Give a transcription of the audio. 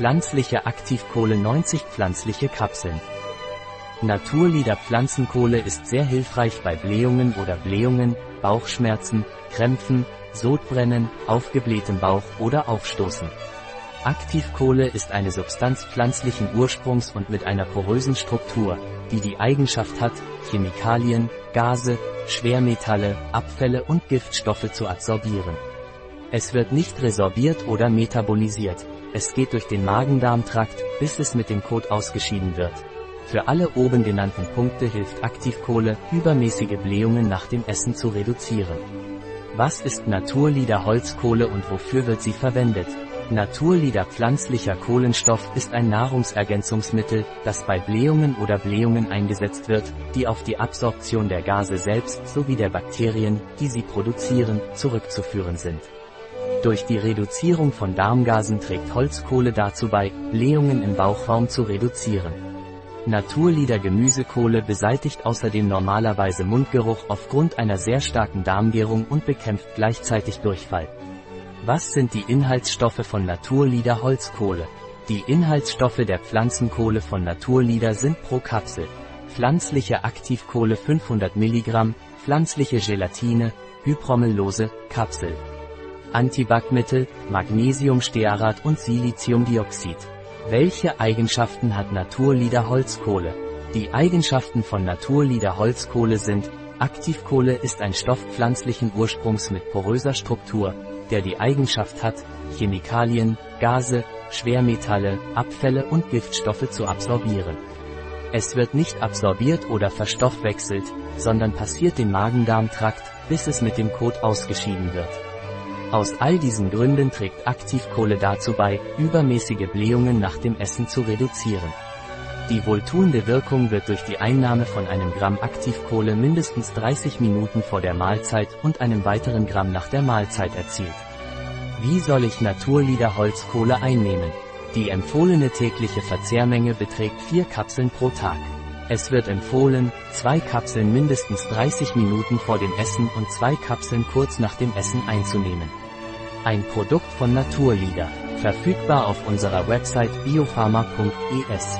Pflanzliche Aktivkohle 90 pflanzliche Kapseln. Naturlieder Pflanzenkohle ist sehr hilfreich bei Blähungen oder Blähungen, Bauchschmerzen, Krämpfen, Sodbrennen, aufgeblähtem Bauch oder Aufstoßen. Aktivkohle ist eine Substanz pflanzlichen Ursprungs und mit einer porösen Struktur, die die Eigenschaft hat, Chemikalien, Gase, Schwermetalle, Abfälle und Giftstoffe zu absorbieren. Es wird nicht resorbiert oder metabolisiert. Es geht durch den Magen-Darm-Trakt, bis es mit dem Kot ausgeschieden wird. Für alle oben genannten Punkte hilft Aktivkohle, übermäßige Blähungen nach dem Essen zu reduzieren. Was ist Naturlieder Holzkohle und wofür wird sie verwendet? Naturlieder pflanzlicher Kohlenstoff ist ein Nahrungsergänzungsmittel, das bei Blähungen oder Blähungen eingesetzt wird, die auf die Absorption der Gase selbst sowie der Bakterien, die sie produzieren, zurückzuführen sind. Durch die Reduzierung von Darmgasen trägt Holzkohle dazu bei, Blähungen im Bauchraum zu reduzieren. Naturlieder Gemüsekohle beseitigt außerdem normalerweise Mundgeruch aufgrund einer sehr starken Darmgärung und bekämpft gleichzeitig Durchfall. Was sind die Inhaltsstoffe von Naturlieder Holzkohle? Die Inhaltsstoffe der Pflanzenkohle von Naturlieder sind pro Kapsel. Pflanzliche Aktivkohle 500 mg, pflanzliche Gelatine, Hypromellose, Kapsel. Antibackmittel, Magnesiumstearat und Siliziumdioxid. Welche Eigenschaften hat Naturlieder Holzkohle? Die Eigenschaften von Naturlieder Holzkohle sind, Aktivkohle ist ein Stoff pflanzlichen Ursprungs mit poröser Struktur, der die Eigenschaft hat, Chemikalien, Gase, Schwermetalle, Abfälle und Giftstoffe zu absorbieren. Es wird nicht absorbiert oder verstoffwechselt, sondern passiert den Magen-Darm-Trakt, bis es mit dem Kot ausgeschieden wird. Aus all diesen Gründen trägt Aktivkohle dazu bei, übermäßige Blähungen nach dem Essen zu reduzieren. Die wohltuende Wirkung wird durch die Einnahme von einem Gramm Aktivkohle mindestens 30 Minuten vor der Mahlzeit und einem weiteren Gramm nach der Mahlzeit erzielt. Wie soll ich Naturlieder Holzkohle einnehmen? Die empfohlene tägliche Verzehrmenge beträgt 4 Kapseln pro Tag. Es wird empfohlen, zwei Kapseln mindestens 30 Minuten vor dem Essen und zwei Kapseln kurz nach dem Essen einzunehmen. Ein Produkt von Naturlieder, verfügbar auf unserer Website biopharma.es.